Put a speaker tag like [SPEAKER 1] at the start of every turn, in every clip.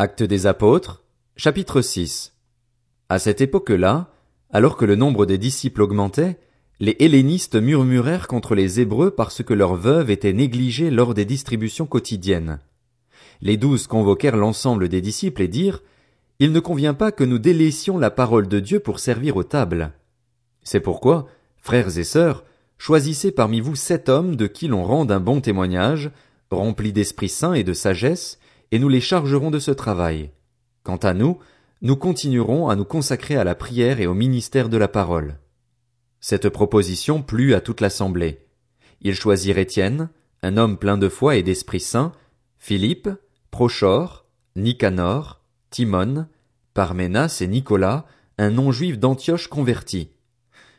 [SPEAKER 1] Actes des apôtres, chapitre 6. À cette époque-là, alors que le nombre des disciples augmentait, les hellénistes murmurèrent contre les Hébreux parce que leurs veuves étaient négligées lors des distributions quotidiennes. Les douze convoquèrent l'ensemble des disciples et dirent, Il ne convient pas que nous délaissions la parole de Dieu pour servir aux tables. C'est pourquoi, frères et sœurs, choisissez parmi vous sept hommes de qui l'on rende un bon témoignage, remplis d'Esprit Saint et de sagesse, et nous les chargerons de ce travail. Quant à nous, nous continuerons à nous consacrer à la prière et au ministère de la parole. Cette proposition plut à toute l'assemblée. Ils choisirent Étienne, un homme plein de foi et d'Esprit Saint, Philippe, Prochor, Nicanor, Timon, Parménas et Nicolas, un non-juif d'Antioche converti.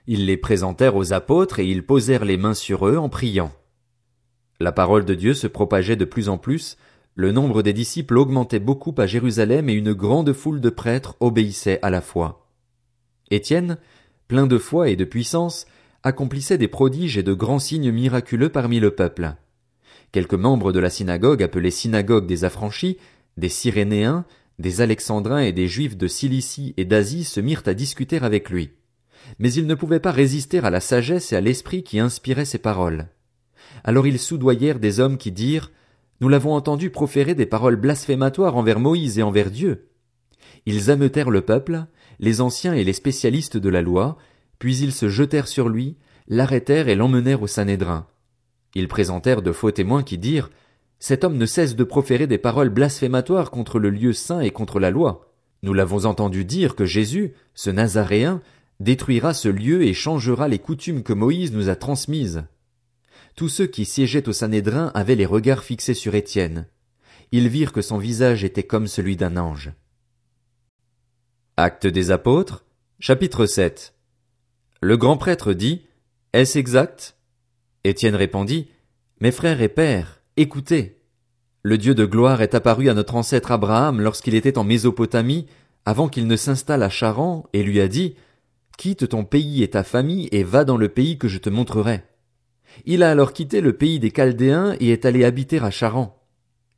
[SPEAKER 1] Ils les présentèrent aux apôtres et ils posèrent les mains sur eux en priant. La parole de Dieu se propageait de plus en plus, le nombre des disciples augmentait beaucoup à Jérusalem et une grande foule de prêtres obéissait à la foi. Étienne, plein de foi et de puissance, accomplissait des prodiges et de grands signes miraculeux parmi le peuple. Quelques membres de la synagogue appelée synagogue des affranchis, des Cyrénéens, des Alexandrins et des Juifs de Cilicie et d'Asie se mirent à discuter avec lui. Mais ils ne pouvaient pas résister à la sagesse et à l'esprit qui inspirait ses paroles. Alors ils soudoyèrent des hommes qui dirent nous l'avons entendu proférer des paroles blasphématoires envers Moïse et envers Dieu. Ils ameutèrent le peuple, les anciens et les spécialistes de la loi, puis ils se jetèrent sur lui, l'arrêtèrent et l'emmenèrent au Sanhédrin. Ils présentèrent de faux témoins qui dirent Cet homme ne cesse de proférer des paroles blasphématoires contre le lieu saint et contre la loi. Nous l'avons entendu dire que Jésus, ce Nazaréen, détruira ce lieu et changera les coutumes que Moïse nous a transmises. Tous ceux qui siégeaient au Sanhédrin avaient les regards fixés sur Étienne. Ils virent que son visage était comme celui d'un ange. Acte des apôtres, chapitre 7. Le grand prêtre dit, Est-ce exact? Étienne répondit, Mes frères et pères, écoutez. Le Dieu de gloire est apparu à notre ancêtre Abraham lorsqu'il était en Mésopotamie, avant qu'il ne s'installe à Charan, et lui a dit, Quitte ton pays et ta famille et va dans le pays que je te montrerai. Il a alors quitté le pays des Chaldéens et est allé habiter à Charan.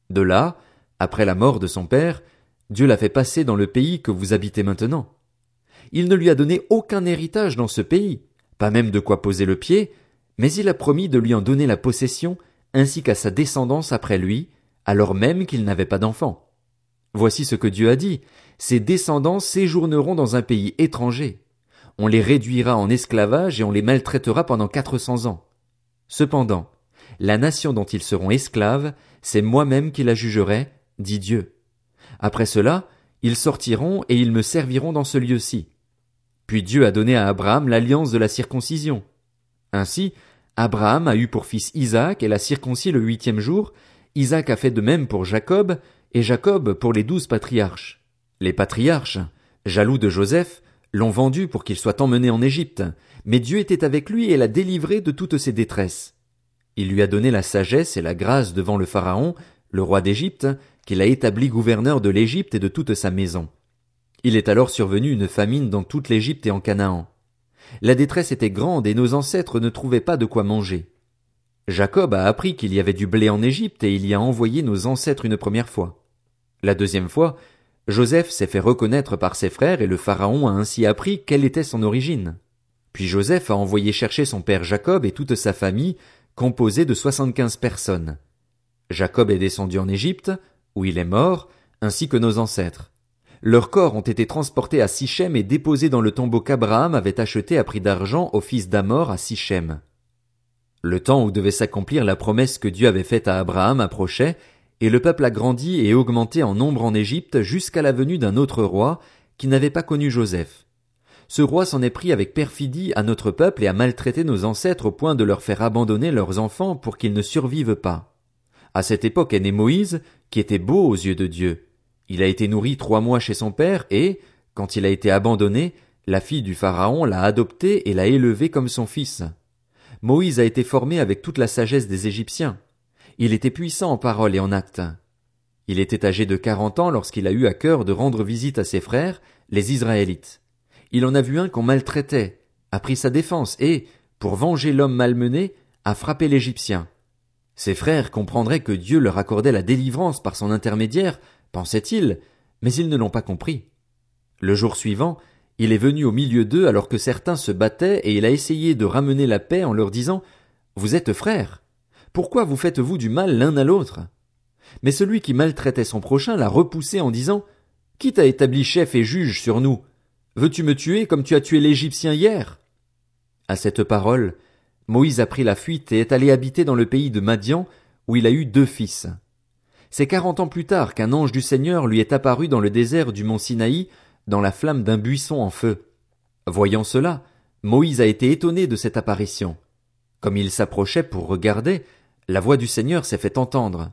[SPEAKER 1] De là, après la mort de son père, Dieu l'a fait passer dans le pays que vous habitez maintenant. Il ne lui a donné aucun héritage dans ce pays, pas même de quoi poser le pied, mais il a promis de lui en donner la possession ainsi qu'à sa descendance après lui, alors même qu'il n'avait pas d'enfant. Voici ce que Dieu a dit. Ses descendants séjourneront dans un pays étranger. On les réduira en esclavage et on les maltraitera pendant quatre cents ans. Cependant, la nation dont ils seront esclaves, c'est moi-même qui la jugerai, dit Dieu. Après cela, ils sortiront et ils me serviront dans ce lieu-ci. Puis Dieu a donné à Abraham l'alliance de la circoncision. Ainsi, Abraham a eu pour fils Isaac et l'a circoncis le huitième jour, Isaac a fait de même pour Jacob, et Jacob pour les douze patriarches. Les patriarches, jaloux de Joseph, l'ont vendu pour qu'il soit emmené en Égypte, mais Dieu était avec lui et l'a délivré de toutes ses détresses. Il lui a donné la sagesse et la grâce devant le Pharaon, le roi d'Égypte, qu'il a établi gouverneur de l'Égypte et de toute sa maison. Il est alors survenu une famine dans toute l'Égypte et en Canaan. La détresse était grande et nos ancêtres ne trouvaient pas de quoi manger. Jacob a appris qu'il y avait du blé en Égypte et il y a envoyé nos ancêtres une première fois. La deuxième fois, Joseph s'est fait reconnaître par ses frères et le Pharaon a ainsi appris quelle était son origine. Puis Joseph a envoyé chercher son père Jacob et toute sa famille, composée de soixante-quinze personnes. Jacob est descendu en Égypte, où il est mort, ainsi que nos ancêtres. Leurs corps ont été transportés à Sichem et déposés dans le tombeau qu'Abraham avait acheté à prix d'argent au fils d'Amor à Sichem. Le temps où devait s'accomplir la promesse que Dieu avait faite à Abraham approchait, et le peuple a grandi et augmenté en nombre en Égypte jusqu'à la venue d'un autre roi, qui n'avait pas connu Joseph ce roi s'en est pris avec perfidie à notre peuple et a maltraité nos ancêtres au point de leur faire abandonner leurs enfants pour qu'ils ne survivent pas. À cette époque est né Moïse, qui était beau aux yeux de Dieu. Il a été nourri trois mois chez son père et, quand il a été abandonné, la fille du Pharaon l'a adopté et l'a élevé comme son fils. Moïse a été formé avec toute la sagesse des Égyptiens. Il était puissant en parole et en actes. Il était âgé de quarante ans lorsqu'il a eu à cœur de rendre visite à ses frères, les Israélites il en a vu un qu'on maltraitait, a pris sa défense et, pour venger l'homme malmené, a frappé l'Égyptien. Ses frères comprendraient que Dieu leur accordait la délivrance par son intermédiaire, pensait-il, Mais ils ne l'ont pas compris. Le jour suivant, il est venu au milieu d'eux alors que certains se battaient et il a essayé de ramener la paix en leur disant Vous êtes frères. Pourquoi vous faites-vous du mal l'un à l'autre? Mais celui qui maltraitait son prochain l'a repoussé en disant Qui t'a établi chef et juge sur nous? Veux-tu me tuer comme tu as tué l'Égyptien hier? À cette parole, Moïse a pris la fuite et est allé habiter dans le pays de Madian, où il a eu deux fils. C'est quarante ans plus tard qu'un ange du Seigneur lui est apparu dans le désert du mont Sinaï dans la flamme d'un buisson en feu. Voyant cela, Moïse a été étonné de cette apparition. Comme il s'approchait pour regarder, la voix du Seigneur s'est fait entendre.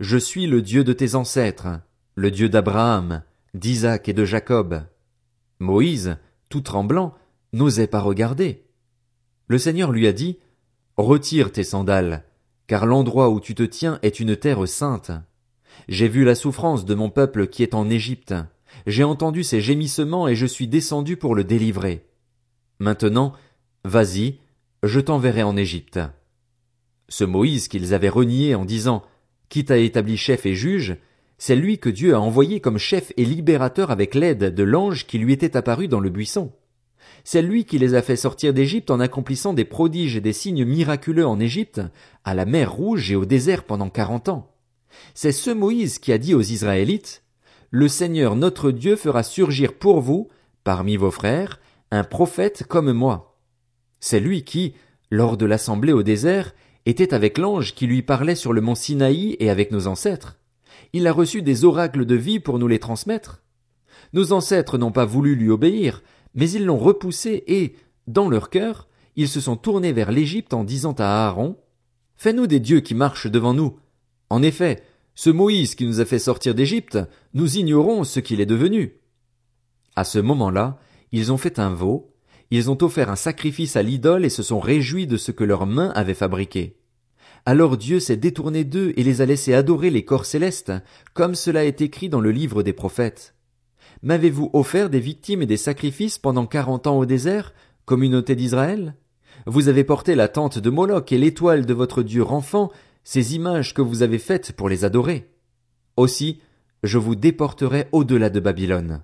[SPEAKER 1] Je suis le Dieu de tes ancêtres, le Dieu d'Abraham, d'Isaac et de Jacob. Moïse, tout tremblant, n'osait pas regarder. Le Seigneur lui a dit, Retire tes sandales, car l'endroit où tu te tiens est une terre sainte. J'ai vu la souffrance de mon peuple qui est en Égypte, j'ai entendu ses gémissements et je suis descendu pour le délivrer. Maintenant, vas-y, je t'enverrai en Égypte. Ce Moïse qu'ils avaient renié en disant, qui t'a établi chef et juge, c'est lui que Dieu a envoyé comme chef et libérateur avec l'aide de l'ange qui lui était apparu dans le buisson. C'est lui qui les a fait sortir d'Égypte en accomplissant des prodiges et des signes miraculeux en Égypte, à la mer Rouge et au désert pendant quarante ans. C'est ce Moïse qui a dit aux Israélites, le Seigneur notre Dieu fera surgir pour vous, parmi vos frères, un prophète comme moi. C'est lui qui, lors de l'assemblée au désert, était avec l'ange qui lui parlait sur le mont Sinaï et avec nos ancêtres. Il a reçu des oracles de vie pour nous les transmettre. Nos ancêtres n'ont pas voulu lui obéir, mais ils l'ont repoussé et, dans leur cœur, ils se sont tournés vers l'Égypte en disant à Aaron, Fais-nous des dieux qui marchent devant nous. En effet, ce Moïse qui nous a fait sortir d'Égypte, nous ignorons ce qu'il est devenu. À ce moment-là, ils ont fait un veau, ils ont offert un sacrifice à l'idole et se sont réjouis de ce que leurs mains avaient fabriqué. Alors Dieu s'est détourné d'eux et les a laissés adorer les corps célestes, comme cela est écrit dans le livre des prophètes. M'avez-vous offert des victimes et des sacrifices pendant quarante ans au désert, communauté d'Israël? Vous avez porté la tente de Moloch et l'étoile de votre Dieu enfant ces images que vous avez faites pour les adorer. Aussi, je vous déporterai au-delà de Babylone.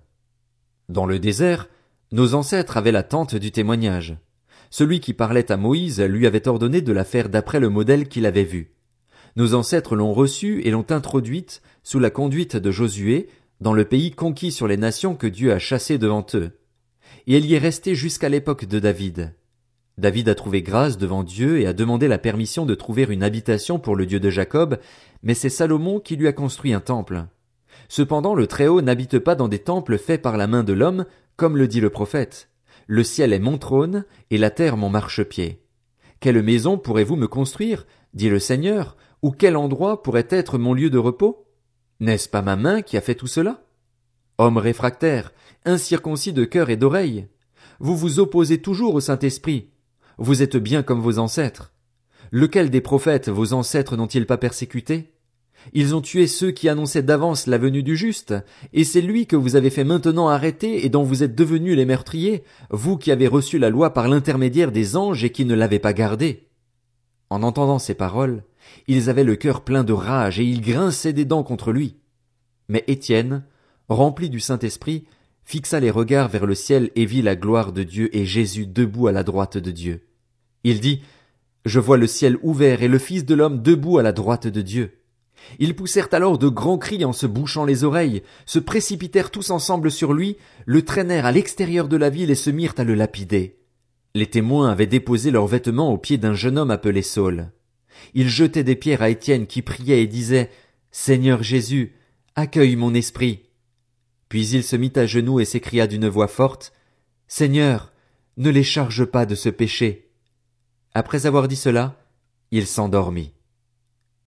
[SPEAKER 1] Dans le désert, nos ancêtres avaient la tente du témoignage. Celui qui parlait à Moïse lui avait ordonné de la faire d'après le modèle qu'il avait vu. Nos ancêtres l'ont reçue et l'ont introduite, sous la conduite de Josué, dans le pays conquis sur les nations que Dieu a chassées devant eux. Et elle y est restée jusqu'à l'époque de David. David a trouvé grâce devant Dieu et a demandé la permission de trouver une habitation pour le Dieu de Jacob, mais c'est Salomon qui lui a construit un temple. Cependant le Très-Haut n'habite pas dans des temples faits par la main de l'homme, comme le dit le prophète. Le ciel est mon trône, et la terre mon marchepied. Quelle maison pourrez-vous me construire, dit le Seigneur, ou quel endroit pourrait être mon lieu de repos? N'est-ce pas ma main qui a fait tout cela? Homme réfractaire, incirconcis de cœur et d'oreille, vous vous opposez toujours au Saint-Esprit, vous êtes bien comme vos ancêtres. Lequel des prophètes vos ancêtres n'ont-ils pas persécuté? Ils ont tué ceux qui annonçaient d'avance la venue du juste, et c'est lui que vous avez fait maintenant arrêter et dont vous êtes devenus les meurtriers, vous qui avez reçu la loi par l'intermédiaire des anges et qui ne l'avez pas gardée. En entendant ces paroles, ils avaient le cœur plein de rage et ils grinçaient des dents contre lui. Mais Étienne, rempli du Saint-Esprit, fixa les regards vers le ciel et vit la gloire de Dieu et Jésus debout à la droite de Dieu. Il dit, Je vois le ciel ouvert et le Fils de l'homme debout à la droite de Dieu. Ils poussèrent alors de grands cris en se bouchant les oreilles, se précipitèrent tous ensemble sur lui, le traînèrent à l'extérieur de la ville et se mirent à le lapider. Les témoins avaient déposé leurs vêtements aux pieds d'un jeune homme appelé Saul. Ils jetaient des pierres à Étienne qui priait et disait, Seigneur Jésus, accueille mon esprit. Puis il se mit à genoux et s'écria d'une voix forte, Seigneur, ne les charge pas de ce péché. Après avoir dit cela, il s'endormit.